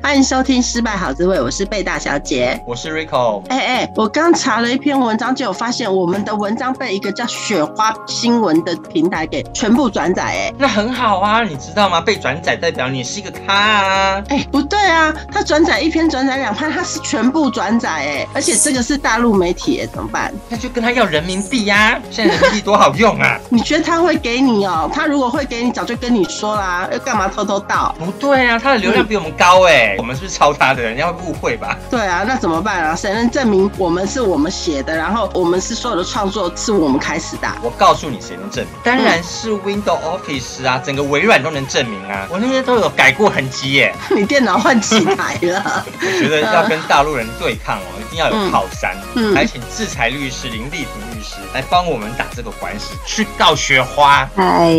欢迎收听《失败好滋味》，我是贝大小姐，我是 Rico。哎哎，我刚查了一篇文章，就有发现我们的文章被一个叫雪花新闻的平台给全部转载。哎，那很好啊，你知道吗？被转载代表你是一个咖啊。哎，不对啊，他转载一篇，转载两篇，他是全部转载。哎，而且这个是大陆媒体，哎，怎么办？那就跟他要人民币呀、啊。现在人民币多好用啊！你觉得他会给你哦？他如果会给你，早就跟你说啦，要干嘛偷偷盗？不对啊，他的流量比我们高哎。我们是不是抄他的？人家会误会吧？对啊，那怎么办啊？谁能证明我们是我们写的？然后我们是所有的创作是我们开始的？我告诉你，谁能证明？当然是 Windows Office 啊，整个微软都能证明啊。我那些都有改过痕迹耶。你电脑换几台了？我觉得要跟大陆人对抗哦，一定要有靠山。嗯，还请制裁律师林丽萍律师来帮我们打这个官司，去告雪花。哎，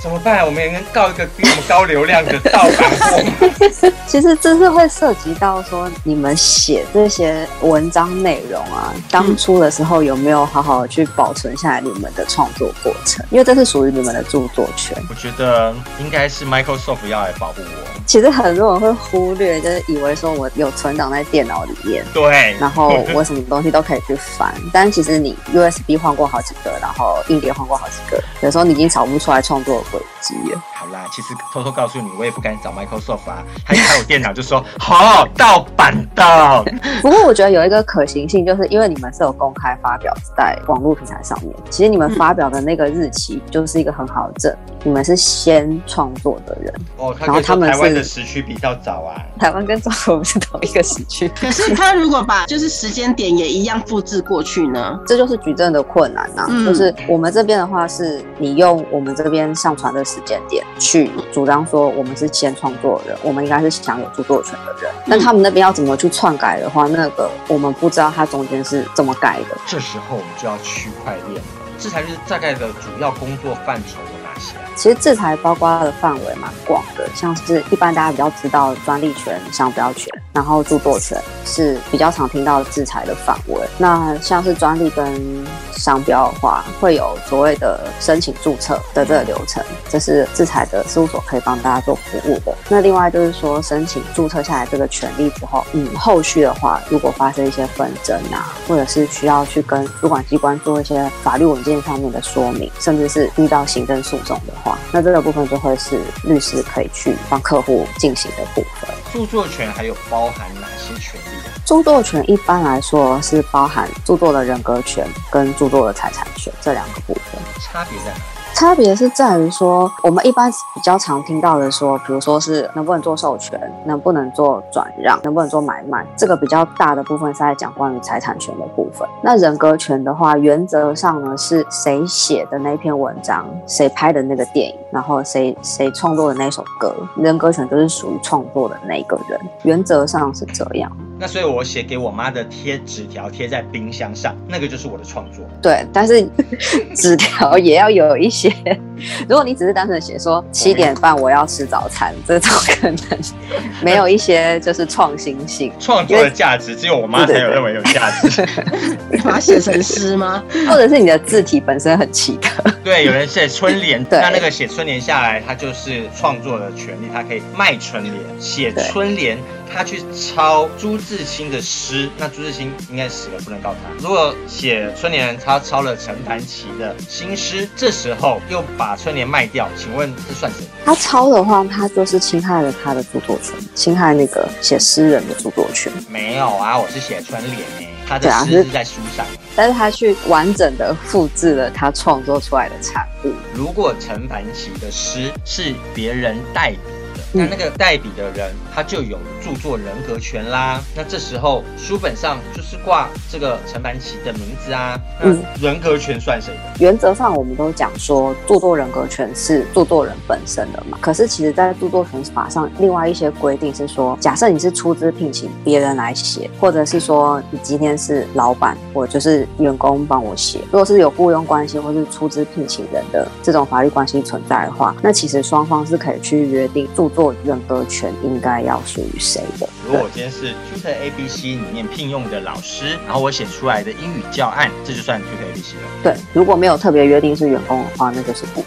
怎么办？我们也能告一个比我们高流量的盗版？其实这是会涉及到说，你们写这些文章内容啊，当初的时候有没有好好的去保存下来你们的创作过程？因为这是属于你们的著作权。我觉得应该是 Microsoft 要来保护我。其实很多人会忽略，就是以为说我有存档在电脑里面，对，然后我什么东西都可以去翻。但其实你 S B 换过好几个，然后硬碟换过好几个，有时候你已经找不出来创作的轨迹了。好啦，其实偷偷告诉你，我也不敢找 Microsoft 啊，他一开我电脑就说 好盗版的。不过我觉得有一个可行性，就是因为你们是有公开发表在网络平台上面，其实你们发表的那个日期就是一个很好的证明，你们是先创作的人。哦，然后他们台湾的时区比较早啊，台湾跟中国不是同一个时区。可是他如果把就是时间点也一样复制过去呢？这就是举证的困难呐、啊。嗯、就是我们这边的话，是你用我们这边上传的时间点。去主张说我们是先创作人，我们应该是享有著作权的人。但他们那边要怎么去篡改的话，那个我们不知道它中间是怎么改的。这时候我们就要区块链了，这才是大概的主要工作范畴有哪些？其实制裁包括的范围蛮广的，像是一般大家比较知道专利权、商标权，然后著作权是比较常听到的制裁的范围。那像是专利跟商标的话，会有所谓的申请注册的这个流程，这是制裁的事务所可以帮大家做服务的。那另外就是说，申请注册下来这个权利之后，嗯，后续的话，如果发生一些纷争啊，或者是需要去跟主管机关做一些法律文件上面的说明，甚至是遇到行政诉讼的话，那这个部分就会是律师可以去帮客户进行的部分。著作权还有包含哪些权利？著作权一般来说是包含著作的人格权跟著作的财产权这两个部分。差别在哪？差别是在于说，我们一般比较常听到的说，比如说是能不能做授权，能不能做转让，能不能做买卖，这个比较大的部分是在讲关于财产权的部分。那人格权的话，原则上呢是谁写的那篇文章，谁拍的那个电影，然后谁谁创作的那首歌，人格权都是属于创作的那个人，原则上是这样。那所以，我写给我妈的贴纸条贴在冰箱上，那个就是我的创作。对，但是纸条也要有一些。如果你只是单纯写说七点半我要吃早餐，这种可能没有一些就是创新性。创作的价值只有我妈才有认为有价值。你把它写成诗吗？或者是你的字体本身很奇特？对，有人写春联，对那那个写春联下来，他就是创作的权利，他可以卖春联，写春联。他去抄朱自清的诗，那朱自清应该死了，不能告他。如果写春联，他抄了陈凡奇的新诗，这时候又把春联卖掉，请问这算什么？他抄的话，他就是侵害了他的著作权，侵害那个写诗人的著作权。没有啊，我是写春联呢，他的诗是在书上，但是他去完整的复制了他创作出来的产物。如果陈凡奇的诗是别人代笔的。那那个代笔的人他就有著作人格权啦。那这时候书本上就是挂这个陈凡奇的名字啊。嗯，人格权算谁的？原则上我们都讲说著作人格权是著作人本身的嘛。可是其实，在著作权法上，另外一些规定是说，假设你是出资聘请别人来写，或者是说你今天是老板，我就是员工帮我写。如果是有雇佣关系或是出资聘请人的这种法律关系存在的话，那其实双方是可以去约定著作人格权应该要属于谁的。如果我今天是 Tutor ABC 里面聘用的老师，然后我写出来的英语教案，这就算 Tutor ABC 了。对，如果没有特别约定是员工的话，那就是不。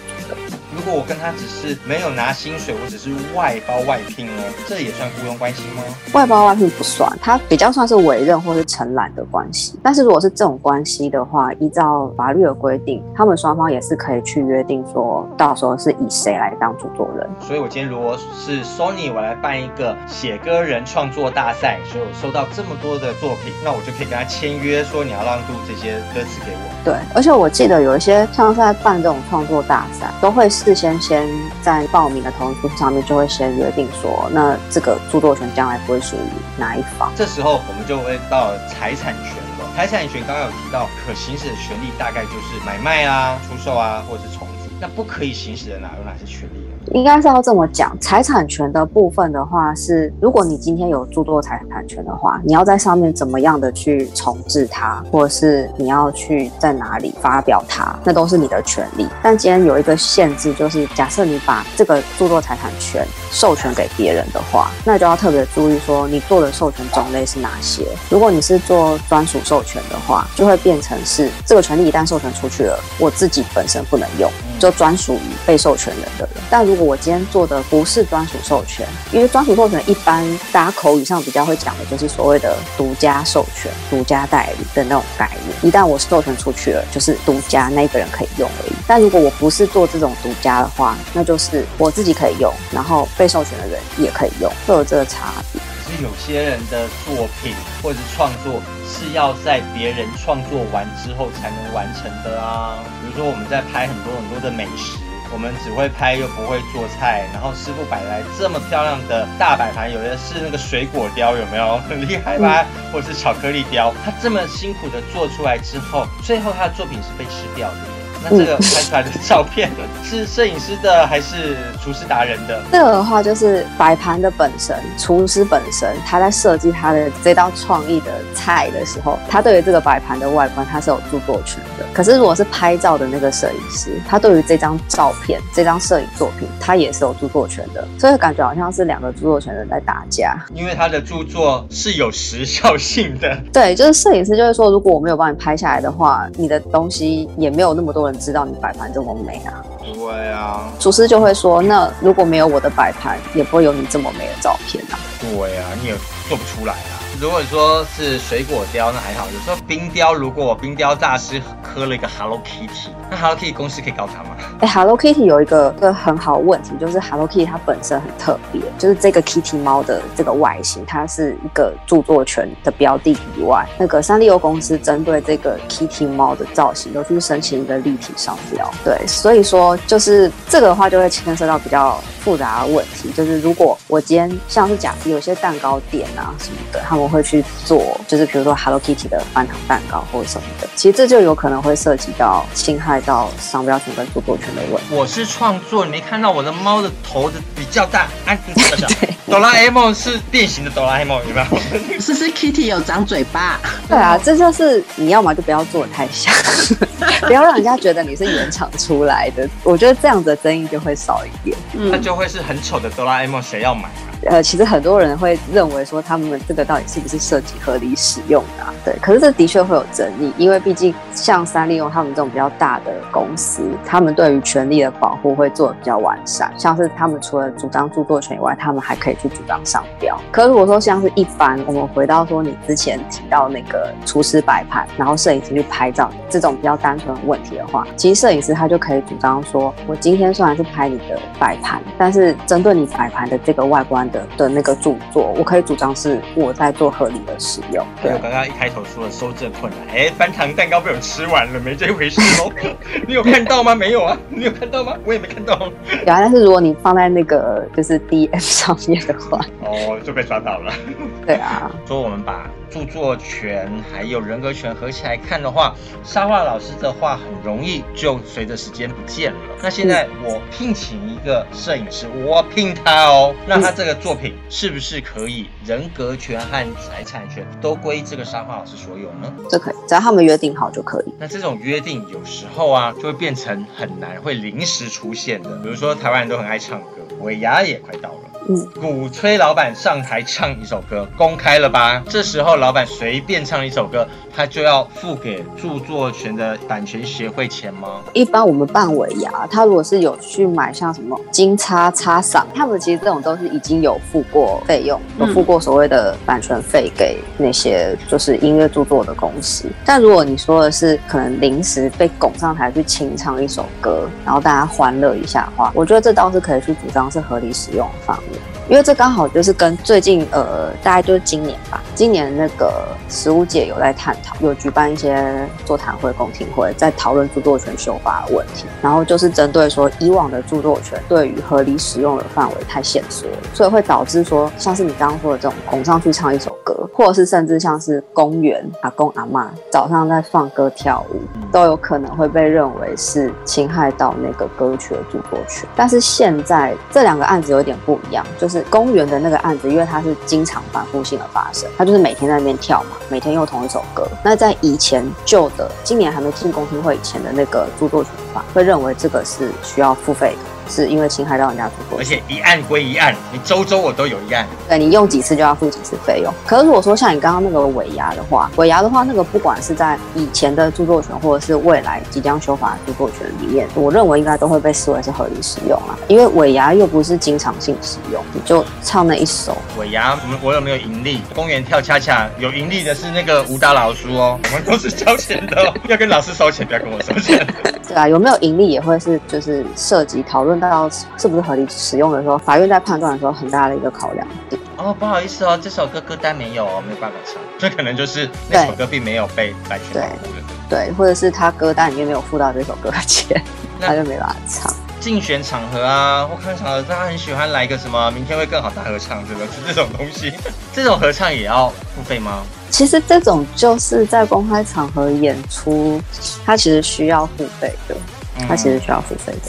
如果我跟他只是没有拿薪水，我只是外包外聘哦，这也算雇佣关系吗？外包外聘不算，它比较算是委任或是承揽的关系。但是如果是这种关系的话，依照法律的规定，他们双方也是可以去约定说，到时候是以谁来当主作人。所以我今天如果是 Sony，我来办一个写歌人创作大赛，所以我收到这么多的作品，那我就可以跟他签约，说你要让渡这些歌词给我。对，而且我记得有一些像是在办这种创作大赛，都会是。先先在报名的同意书上面就会先约定说，那这个著作权将来不会属于哪一方。这时候我们就会到财产权了。财产权刚刚有提到，可行使的权利大概就是买卖啊、出售啊，或者是重。那不可以行使的哪有哪些权利？应该是要这么讲，财产权的部分的话是，如果你今天有著作财产权的话，你要在上面怎么样的去重置它，或者是你要去在哪里发表它，那都是你的权利。但今天有一个限制，就是假设你把这个著作财产权授权给别人的话，那就要特别注意说你做的授权种类是哪些。如果你是做专属授权的话，就会变成是这个权利一旦授权出去了，我自己本身不能用，就专属于被授权人的人。但如果我今天做的不是专属授权，因为专属授权一般大家口语上比较会讲的就是所谓的独家授权、独家代理的那种概念。一旦我授权出去了，就是独家那个人可以用而已。但如果我不是做这种独家的话，那就是我自己可以用，然后被授权的人也可以用，会有这个差别。是有些人的作品或者创作是要在别人创作完之后才能完成的啊。比如说我们在拍很多很多的美食。我们只会拍又不会做菜，然后师傅摆来这么漂亮的大摆盘，有的是那个水果雕，有没有很厉害吧？或者是巧克力雕，他这么辛苦的做出来之后，最后他的作品是被吃掉的。那这个拍出来的照片是摄影师的还是厨师达人的？这个的话就是摆盘的本身，厨师本身他在设计他的这道创意的菜的时候，他对于这个摆盘的外观他是有著作权的。可是如果是拍照的那个摄影师，他对于这张照片、这张摄影作品，他也是有著作权的。所以感觉好像是两个著作权人在打架，因为他的著作是有时效性的。对，就是摄影师就是说，如果我没有帮你拍下来的话，你的东西也没有那么多人。知道你摆盘这么美啊？对啊，厨师就会说，那如果没有我的摆盘，也不会有你这么美的照片啊。对啊，你也做不出来啊。如果说是水果雕，那还好。有时候冰雕，如果冰雕大师刻了一个 Hello Kitty，那 Hello Kitty 公司可以告他吗？哎，Hello Kitty 有一个个很好问题，就是 Hello Kitty 它本身很特别，就是这个 Kitty 猫的这个外形，它是一个著作权的标的以外，那个三丽鸥公司针对这个 Kitty 猫的造型，都去申请一个立体商标。对，所以说就是这个的话，就会牵涉到比较复杂的问题，就是如果我今天像是假设有些蛋糕店啊什么的，他们会去做，就是比如说 Hello Kitty 的翻糖蛋糕或者什么的，其实这就有可能会涉及到侵害到商标权跟著作权的问题。我是创作，你没看到我的猫的头的比较大，安，比较小。哆啦 A 梦是变形的哆啦 A 梦，有没有？是是 Kitty 有长嘴巴。对啊，这就是你要么就不要做的太像，不要让人家觉得你是原厂出来的。我觉得这样子的争议就会少一点。嗯，那就会是很丑的哆啦 A 梦，谁要买？呃，其实很多人会认为说，他们这个到底是不是设计合理使用的啊？对，可是这的确会有争议，因为毕竟像三丽用他们这种比较大的公司，他们对于权利的保护会做的比较完善。像是他们除了主张著作权以外，他们还可以去主张商标。可是如果说像是一般，我们回到说你之前提到那个厨师摆盘，然后摄影师去拍照这种比较单单纯问题的话，其实摄影师他就可以主张说，我今天虽然是拍你的摆盘，但是针对你摆盘的这个外观的的那个著作，我可以主张是我在做合理的使用。对，我刚刚一开头说的收证困难，哎，翻糖蛋糕被我吃完了，没这回事哦。你有看到吗？没有啊，你有看到吗？我也没看到。有啊，但是如果你放在那个就是 DM 上面的话，哦，就被抓到了。对啊，说我们把。著作权还有人格权合起来看的话，沙画老师的画很容易就随着时间不见了。那现在我聘请个摄影师，我聘他哦，那他这个作品是不是可以人格权和财产权都归这个沙画老师所有呢？这可以，只要他们约定好就可以。那这种约定有时候啊，就会变成很难，会临时出现的。比如说台湾人都很爱唱歌，尾牙也快到了。嗯，鼓吹老板上台唱一首歌，公开了吧？这时候老板随便唱一首歌，他就要付给著作权的版权协会钱吗？一般我们办尾牙，他如果是有去买像什么金叉叉赏，他们其实这种都是已经有付过费用，有付过所谓的版权费给那些就是音乐著作的公司。但如果你说的是可能临时被拱上台去清唱一首歌，然后大家欢乐一下的话，我觉得这倒是可以去主张是合理使用的范围。因为这刚好就是跟最近呃，大概就是今年吧，今年那个实务界有在探讨，有举办一些座谈会、公听会，在讨论著作权修法的问题。然后就是针对说，以往的著作权对于合理使用的范围太限缩，所以会导致说，像是你刚刚说的这种拱上去唱一首歌，或者是甚至像是公园阿公阿嬷早上在放歌跳舞，都有可能会被认为是侵害到那个歌曲的著作权。但是现在这两个案子有点不一样，就是。公园的那个案子，因为它是经常反复性的发生，它就是每天在那边跳嘛，每天用同一首歌。那在以前旧的，今年还没进公听会以前的那个著作权法，会认为这个是需要付费的。是因为侵害到人家著作，而且一案归一案，你周周我都有一案，对，你用几次就要付几次费用。可是如果说像你刚刚那个尾牙的话，尾牙的话，那个不管是在以前的著作权，或者是未来即将修法的著作权里面，我认为应该都会被视为是合理使用啊。因为尾牙又不是经常性使用，你就唱那一首。尾牙，我们我有没有盈利？公园跳恰恰有盈利的是那个舞蹈老师哦，我们都是交钱的，哦要跟老师收钱，不要跟我收钱。对啊，有没有盈利也会是就是涉及讨论。到是不是合理使用的时候，法院在判断的时候很大的一个考量点。哦，不好意思哦，这首歌歌单没有哦，没有办法唱，这可能就是那首歌并没有被版权保护。对，或者是他歌单里面没有附到这首歌的钱，他就没办法唱。竞选场合啊，或看场合，大家很喜欢来一个什么“明天会更好”大合唱，这个？是这种东西，这种合唱也要付费吗？其实这种就是在公开场合演出，它其实需要付费的，它其实需要付费的。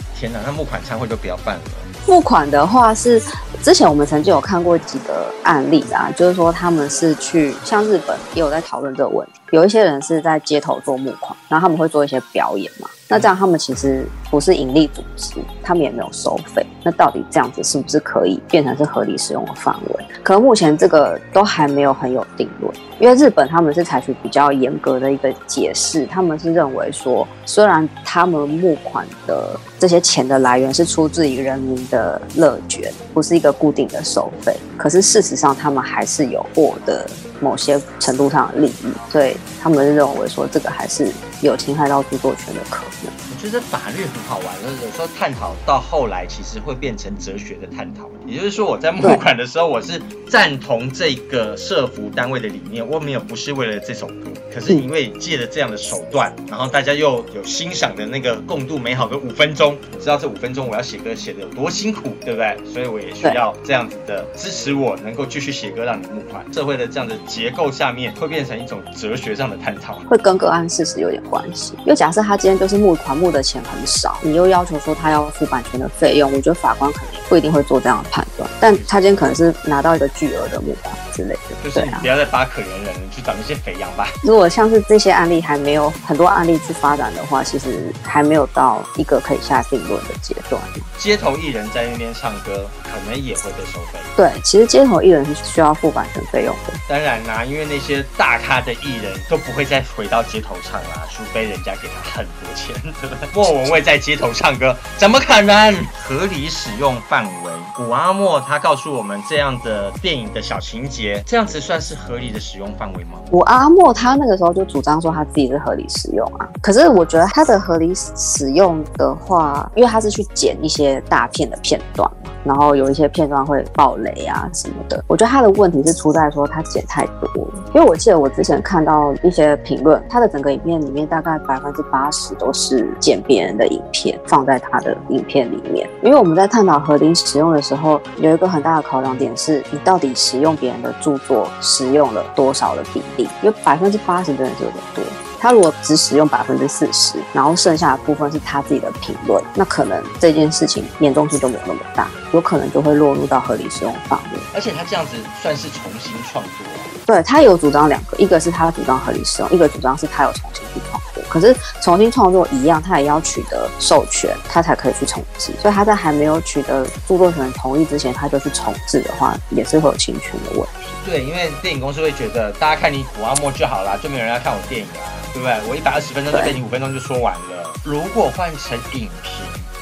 嗯天呐，那募款餐会就不要办了。募款的话是之前我们曾经有看过几个案例啊，就是说他们是去像日本也有在讨论这个问题，有一些人是在街头做募款，然后他们会做一些表演嘛。那这样他们其实不是盈利组织，他们也没有收费。那到底这样子是不是可以变成是合理使用的范围？可能目前这个都还没有很有定论，因为日本他们是采取比较严格的一个解释，他们是认为说，虽然他们募款的这些钱的来源是出自于人民的乐捐，不是一个固定的收费，可是事实上他们还是有获得某些程度上的利益，所以他们认为说这个还是有侵害到著作权的可能。我觉得法律很好玩，就是有时候探讨到后来，其实会变成哲学的探讨。也就是说，我在募款的时候，我是赞同这个社服单位的理念，我没有不是为了这首歌，可是因为借了这样的手段，然后大家又有欣赏的那个共度美好的五分钟，你知道这五分钟我要写歌写的有多辛苦，对不对？所以我也需要这样子的支持，我能够继续写歌，让你募款。社会的这样的结构下面，会变成一种哲学上的探讨，会跟个案事实有点关系。因为假设他今天就是募款募。的钱很少，你又要求说他要付版权的费用，我觉得法官可能不一定会做这样的判断。但他今天可能是拿到一个巨额的募款之类的，就是你不要再扒可怜人，你去找那些肥羊吧。如果像是这些案例还没有很多案例去发展的话，其实还没有到一个可以下定论的阶段。街头艺人在那边唱歌，可能也会被收费。对，其实街头艺人是需要付版权费用的。当然啦，因为那些大咖的艺人都不会再回到街头唱啦，除非人家给他很多钱？莫文蔚在街头唱歌，怎么可能？合理使用范围，谷阿莫他告诉我们这样的电影的小情节，这样子算是合理的使用范围吗？古阿莫他那个时候就主张说他自己是合理使用啊，可是我觉得他的合理使用的话，因为他是去剪一些大片的片段嘛，然后有一些片段会爆雷啊什么的，我觉得他的问题是出在说他剪太多，因为我记得我之前看到一些评论，他的整个影片里面大概百分之八十都是剪别人的影片放在他的影片里面，因为我们在探讨合理使用的时候，有一个很大的考量点是你到底使用别人的著作使用了多少的比例。有百分之八十真的人是有点多，他如果只使用百分之四十，然后剩下的部分是他自己的评论，那可能这件事情严重性就没有那么大，有可能就会落入到合理使用范围。而且他这样子算是重新创作，对，他有主张两个，一个是他主张合理使用，一个主张是他有重新去创作。可是重新创作一样，他也要取得授权，他才可以去重置。所以他在还没有取得著作权同意之前，他就去重置的话，也是会有侵权的问题。对，因为电影公司会觉得大家看你古阿莫就好啦，就没有人要看我电影啊，对不对？我一百二十分钟就被你五分钟就说完了。如果换成影评，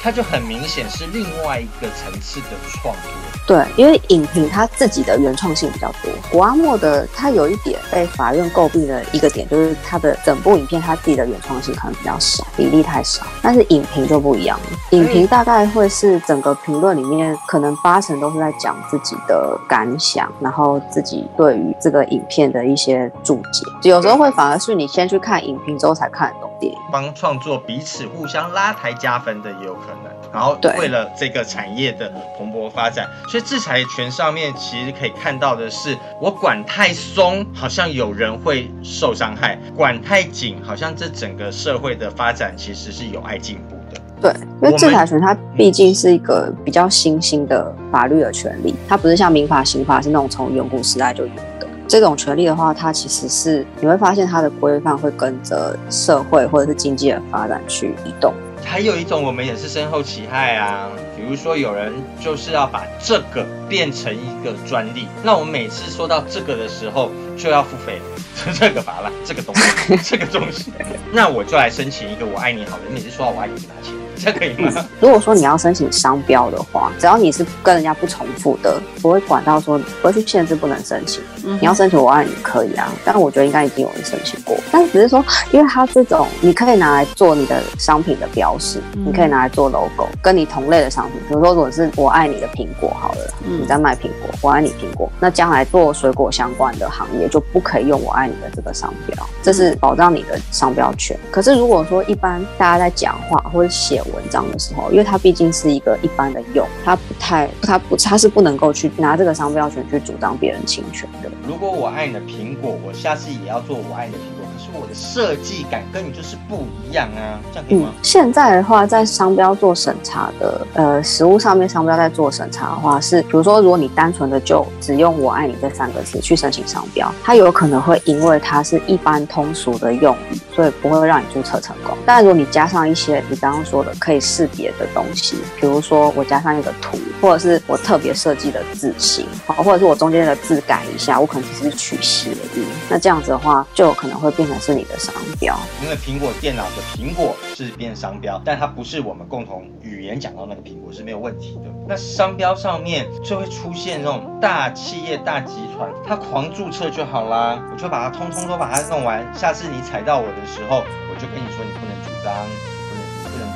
它就很明显是另外一个层次的创作。对，因为影评它自己的原创性比较多。古阿莫的他有一点被法院诟病的一个点，就是他的整部影片他自己的原创性可能比较少，比例太少。但是影评就不一样了，影评大概会是整个评论里面可能八成都是在讲自己的感想，然后自己对于这个影片的一些注解。有时候会反而是你先去看影评之后才看得懂电影，帮创作彼此互相拉抬加分的也有可能。然后为了这个产业的蓬勃发展，所以制裁权上面其实可以看到的是，我管太松，好像有人会受伤害；管太紧，好像这整个社会的发展其实是有碍进步的。对，因为制裁权它毕竟是一个比较新兴的法律的权利，它不是像民法、刑法是那种从远古时代就有的。这种权利的话，它其实是你会发现它的规范会跟着社会或者是经济的发展去移动。还有一种，我们也是深受其害啊。比如说，有人就是要把这个变成一个专利，那我们每次说到这个的时候，就要付费。这个法啦，这个东西，这个东西，那我就来申请一个“我爱你”好了。每次说到“我爱你”就拿钱。这可以吗？如果说你要申请商标的话，只要你是跟人家不重复的，不会管到说不会去限制不能申请。你要申请我爱你可以啊，但是我觉得应该已经有人申请过。但是只是说，因为它这种你可以拿来做你的商品的标识，你可以拿来做 logo，跟你同类的商品，比如说如果是我爱你的苹果好了，你在卖苹果，我爱你苹果，那将来做水果相关的行业就不可以用我爱你的这个商标，这是保障你的商标权。可是如果说一般大家在讲话或者写文文章的时候，因为它毕竟是一个一般的用，它不太，它不，它是不能够去拿这个商标权去主张别人侵权的。如果我爱你的苹果，我下次也要做我爱你的苹果。我的设计感跟你就是不一样啊，这样可以吗？嗯，现在的话，在商标做审查的，呃，实物上面商标在做审查的话，是比如说，如果你单纯的就只用“我爱你”这三个字去申请商标，它有可能会因为它是一般通俗的用语，所以不会让你注册成功。但如果你加上一些你刚刚说的可以识别的东西，比如说我加上一个图，或者是我特别设计的字形，好，或者是我中间的字改一下，我可能只是取谐音，那这样子的话，就有可能会变成。是你的商标，因为苹果电脑的苹果是变商标，但它不是我们共同语言讲到那个苹果是没有问题的。那商标上面就会出现那种大企业、大集团，它狂注册就好啦，我就把它通通都把它弄完。下次你踩到我的时候，我就跟你说你不能主张，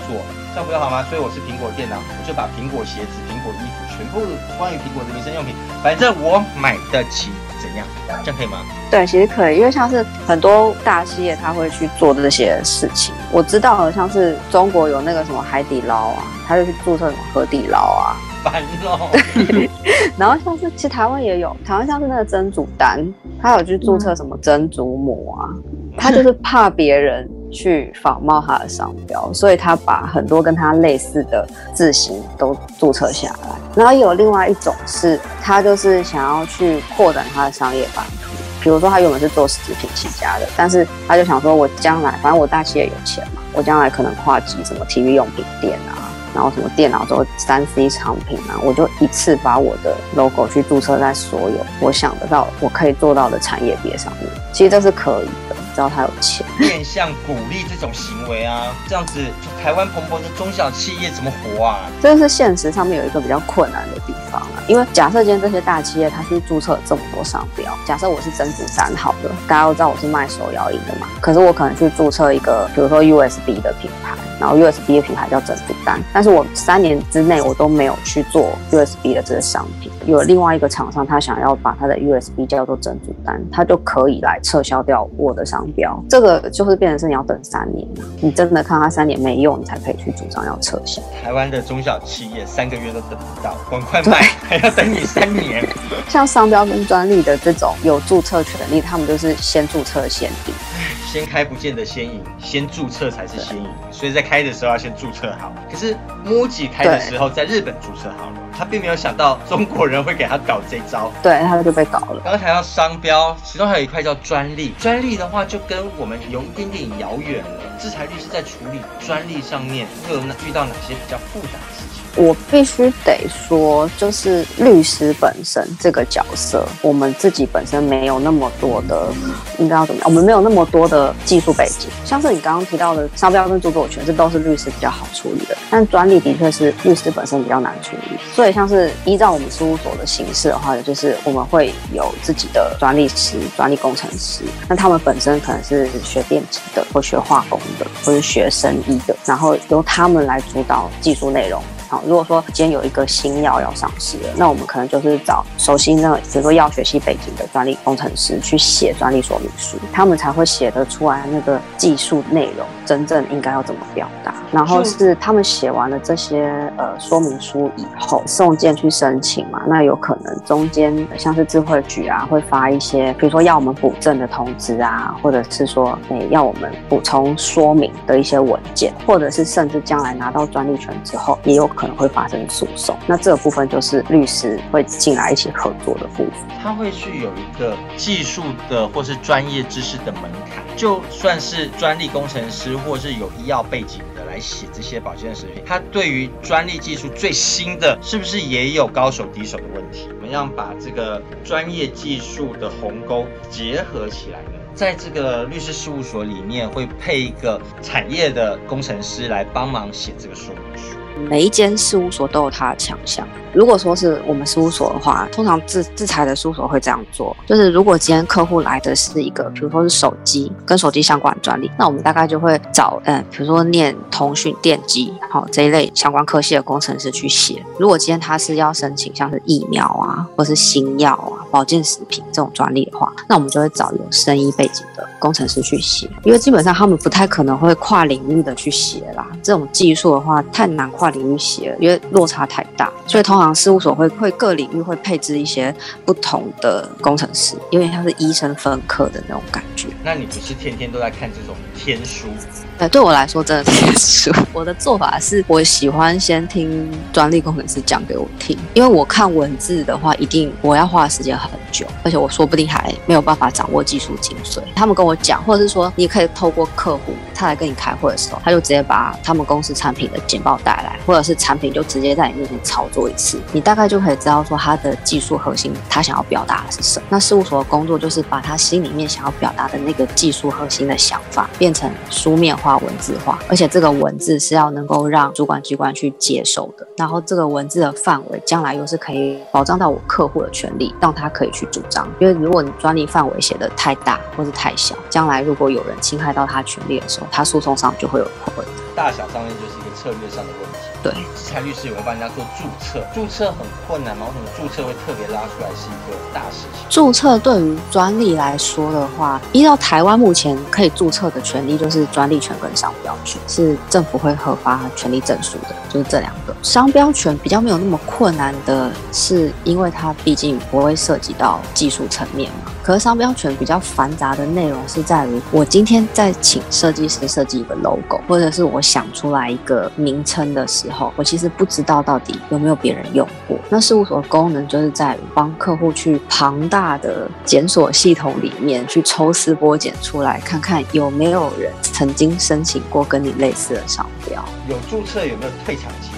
做，这样不就好吗？所以我是苹果电脑，我就把苹果鞋子、苹果衣服，全部关于苹果的民生用品，反正我买得起。怎样？这样可以吗？对，其实可以，因为像是很多大企业，他会去做这些事情。我知道，好像是中国有那个什么海底捞啊，他就去注册什么河底捞啊，烦哦。然后像是其实台湾也有，台湾像是那个曾祖丹，他有去注册什么曾祖母啊，他就是怕别人。去仿冒他的商标，所以他把很多跟他类似的字型都注册下来。然后有另外一种是，他就是想要去扩展他的商业版图。比如说，他原本是做食品起家的，但是他就想说，我将来反正我大企业有钱嘛，我将来可能跨级什么体育用品店啊，然后什么电脑之后三 C 产品啊，我就一次把我的 logo 去注册在所有我想得到我可以做到的产业别上面。其实这是可以的。知道他有钱，变相鼓励这种行为啊，这样子台湾蓬勃的中小企业怎么活啊？这个是现实上面有一个比较困难的地方啊，因为假设今天这些大企业它是注册这么多商标，假设我是珍珠丹好的，大家都知道我是卖手摇饮的嘛，可是我可能去注册一个，比如说 USB 的品牌。然后 USB 的品牌叫珍珠丹，但是我三年之内我都没有去做 USB 的这个商品。有另外一个厂商，他想要把他的 USB 叫做珍珠丹，他就可以来撤销掉我的商标。这个就是变成是你要等三年，你真的看他三年没用，你才可以去主张要撤销。台湾的中小企业三个月都等不到，赶快卖还要等你三年。像商标跟专利的这种有注册权利，他们就是先注册先赢。先开不见得先赢，先注册才是先赢，所以在开的时候要先注册好。可是 MUJI 开的时候在日本注册好了，他并没有想到中国人会给他搞这招，对，他就被搞了。刚刚谈到商标，其中还有一块叫专利，专利的话就跟我们有一点点遥远了。制裁律师在处理专利上面会有遇到哪些比较复杂的事情？我必须得说，就是律师本身这个角色，我们自己本身没有那么多的，应该要怎么样？我们没有那么多的技术背景，像是你刚刚提到的商标跟著作权，这都是律师比较好处理的。但专利的确是律师本身比较难处理，所以像是依照我们事务所的形式的话，就是我们会有自己的专利师、专利工程师，那他们本身可能是学电子的，或学化工的，或是学生医的，然后由他们来主导技术内容。好，如果说今天有一个新药要上市了，那我们可能就是找熟悉那比如说药学系背景的专利工程师去写专利说明书，他们才会写得出来那个技术内容真正应该要怎么表达。然后是他们写完了这些呃说明书以后，送件去申请嘛，那有可能中间像是智慧局啊会发一些，比如说要我们补正的通知啊，或者是说诶要我们补充说明的一些文件，或者是甚至将来拿到专利权之后也有。可能会发生诉讼，那这个部分就是律师会进来一起合作的部分。他会去有一个技术的或是专业知识的门槛，就算是专利工程师或是有医药背景的来写这些保健食品，他对于专利技术最新的是不是也有高手低手的问题？怎么样把这个专业技术的鸿沟结合起来呢？在这个律师事务所里面会配一个产业的工程师来帮忙写这个说明书。每一间事务所都有它的强项。如果说是我们事务所的话，通常制制裁的事务所会这样做，就是如果今天客户来的是一个，比如说是手机跟手机相关的专利，那我们大概就会找，嗯，比如说念通讯电机，好这一类相关科系的工程师去写。如果今天他是要申请像是疫苗啊，或是新药啊、保健食品这种专利的话，那我们就会找有生医背景工程师去写，因为基本上他们不太可能会跨领域的去写啦。这种技术的话太难跨领域写了，因为落差太大，所以通。常事务所会会各领域会配置一些不同的工程师，有点像是医生分科的那种感觉。那你不是天天都在看这种天书？对，对我来说真的是 天书。我的做法是我喜欢先听专利工程师讲给我听，因为我看文字的话，一定我要花的时间很久，而且我说不定还没有办法掌握技术精髓。他们跟我讲，或者是说你可以透过客户他来跟你开会的时候，他就直接把他们公司产品的简报带来，或者是产品就直接在你面前操作一次。你大概就可以知道说他的技术核心，他想要表达的是什么。那事务所的工作就是把他心里面想要表达的那个技术核心的想法变成书面化、化文字化，而且这个文字是要能够让主管机关去接受的。然后这个文字的范围将来又是可以保障到我客户的权利，让他可以去主张。因为如果你专利范围写的太大或是太小，将来如果有人侵害到他权利的时候，他诉讼上就会有困难。大小上面就是一个策略上的问题。对，智财律师有没有帮人家做注册？注册很困难吗？为什么注册会特别拉出来是一个大事情？注册对于专利来说的话，依照台湾目前可以注册的权利，就是专利权跟商标权，是政府会核发权利证书的，就是这两个。商标权比较没有那么困难的是，因为它毕竟不会涉及到技术层面嘛。可是商标权比较繁杂的内容是在于，我今天在请设计师设计一个 logo，或者是我想出来一个名称的时候，我其实不知道到底有没有别人用过。那事务所的功能就是在于帮客户去庞大的检索系统里面去抽丝剥茧出来，看看有没有人曾经申请过跟你类似的商标。有注册有没有退场机？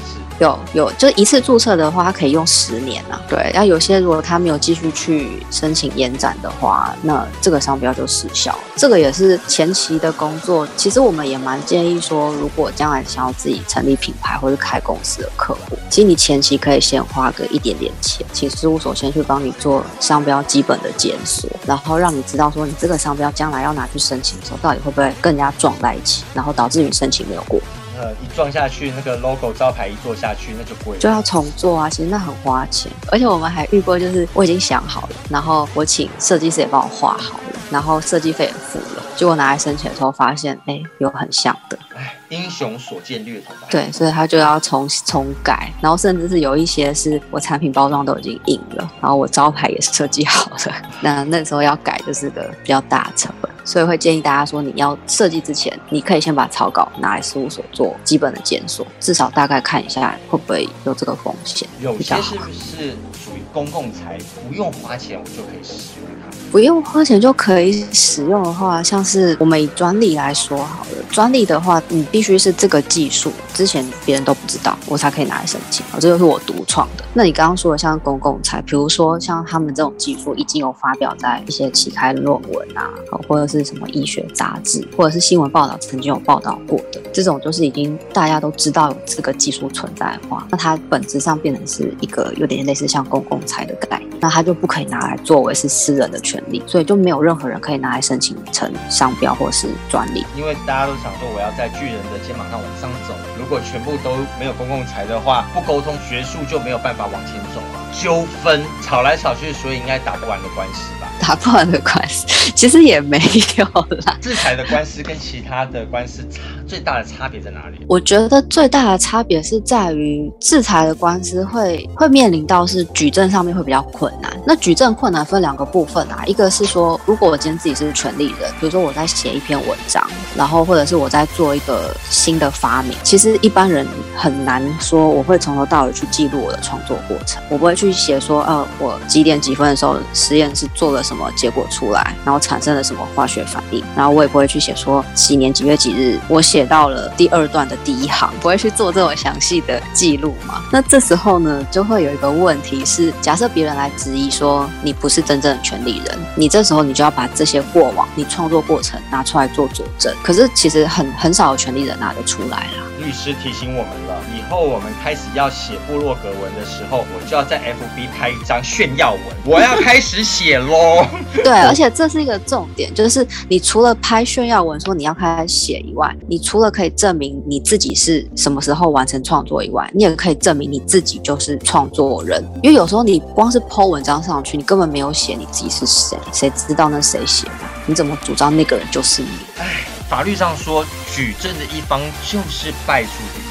有有，就一次注册的话，它可以用十年啊。对，那有些如果他没有继续去申请延展的话，那这个商标就失效了。这个也是前期的工作。其实我们也蛮建议说，如果将来想要自己成立品牌或者开公司的客户，其实你前期可以先花个一点点钱，请事务所先去帮你做商标基本的检索，然后让你知道说你这个商标将来要拿去申请的时候，到底会不会更加撞在一起，然后导致你申请没有过。呃，一撞下去，那个 logo 招牌一做下去，那就贵，就要重做啊。其实那很花钱，而且我们还遇过，就是我已经想好了，然后我请设计师也帮我画好了，然后设计费也付了，结果拿来申请的时候发现，哎，有很像的。哎，英雄所见略同吧。对，所以他就要重重改，然后甚至是有一些是我产品包装都已经印了，然后我招牌也是设计好了，那那时候要改就是个比较大的成本。所以会建议大家说，你要设计之前，你可以先把草稿拿来事务所做基本的检索，至少大概看一下会不会有这个风险。有些是不是属于公共财，不用花钱我就可以使用它？不用花钱就可以使用的话，像是我们以专利来说好了，专利的话，你必须是这个技术之前别人都不知道，我才可以拿来申请。这就是我独创的。那你刚刚说的像公共财，比如说像他们这种技术已经有发表在一些期刊论文啊，或者是什么医学杂志，或者是新闻报道曾经有报道过的，这种就是已经大家都知道有这个技术存在的话，那它本质上变成是一个有点类似像公共财的概念，那它就不可以拿来作为是私人的权。所以就没有任何人可以拿来申请成商标或是专利，因为大家都想说我要在巨人的肩膀上往上走，如果全部都没有公共财的话，不沟通学术就没有办法往前走了，纠纷吵来吵去，所以应该打不完的官司吧？打不完的官司 其实也没有啦。制裁的官司跟其他的官司差最大的差别在哪里？我觉得最大的差别是在于制裁的官司会会面临到是举证上面会比较困难。那举证困难分两个部分啊，一个是说，如果我今天自己是权利人，比如说我在写一篇文章，然后或者是我在做一个新的发明，其实一般人很难说我会从头到尾去记录我的创作过程，我不会去写说，呃，我几点几分的时候实验室做了什么结果出来，然后产生了什么化学反应，然后我也不会去写说几年几月几日我写到了第二段的第一行，不会去做这种详细的记录嘛。那这时候呢，就会有一个问题是，假设别人来质疑说你不是真正的权利人，你这时候你就要把这些过往你创作过程拿出来做佐证。可是其实很很少有权利人拿得出来啦。律师提醒我们了，后我们开始要写部落格文的时候，我就要在 FB 拍一张炫耀文，我要开始写喽。对，而且这是一个重点，就是你除了拍炫耀文说你要开始写以外，你除了可以证明你自己是什么时候完成创作以外，你也可以证明你自己就是创作人。因为有时候你光是 po 文章上去，你根本没有写你自己是谁，谁知道那谁写的？你怎么主张那个人就是你？唉，法律上说，举证的一方就是败诉的一方。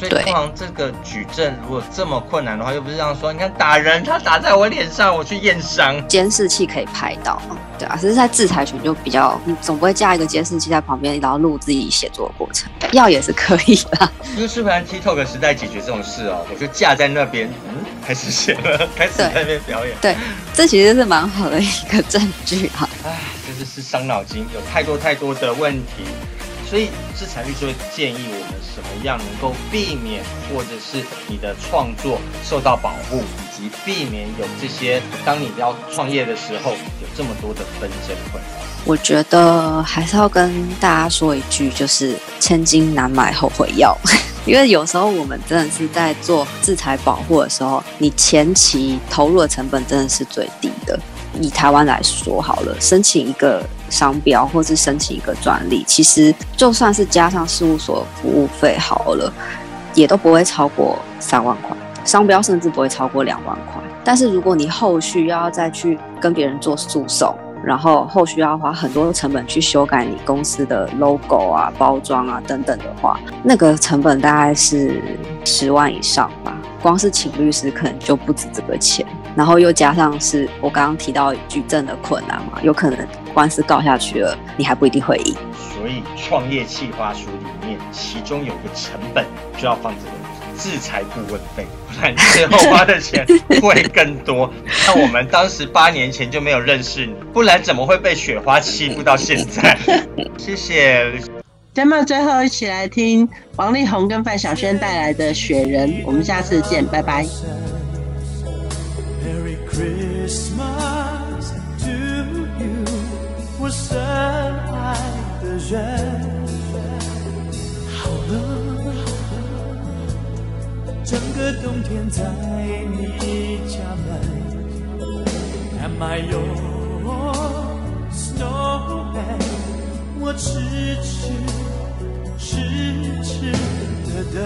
所以通常这个举证如果这么困难的话，又不是这样说。你看打人，他打在我脸上，我去验伤，监视器可以拍到，对啊。只是在制裁权就比较，你总不会架一个监视器在旁边，然后录自己写作的过程。要也是可以的，就是 TikTok 时代解决这种事哦，我就架在那边，嗯，开始写了，开始在那边表演。对，这其实是蛮好的一个证据啊。唉，真的是伤脑筋，有太多太多的问题。所以制裁律师会建议我们什么样能够避免，或者是你的创作受到保护，以及避免有这些当你要创业的时候有这么多的纷争困扰。我觉得还是要跟大家说一句，就是千金难买后悔药，因为有时候我们真的是在做制裁保护的时候，你前期投入的成本真的是最低的。以台湾来说好了，申请一个商标或是申请一个专利，其实就算是加上事务所服务费好了，也都不会超过三万块。商标甚至不会超过两万块。但是如果你后续要再去跟别人做诉讼，然后后续要花很多成本去修改你公司的 logo 啊、包装啊等等的话，那个成本大概是十万以上吧。光是请律师可能就不止这个钱。然后又加上是我刚刚提到举证的困难嘛，有可能官司告下去了，你还不一定会赢。所以创业计划书里面，其中有个成本就要放这个制裁顾问费，不然最后花的钱会更多。那我们当时八年前就没有认识你，不然怎么会被雪花欺负到现在？谢谢。节目最后一起来听王力宏跟范晓萱带来的《雪人》，我们下次见，拜拜。Christmas to you，我深爱的人。好了，整个冬天在你家门，Am I your snowman？我痴痴痴痴地等。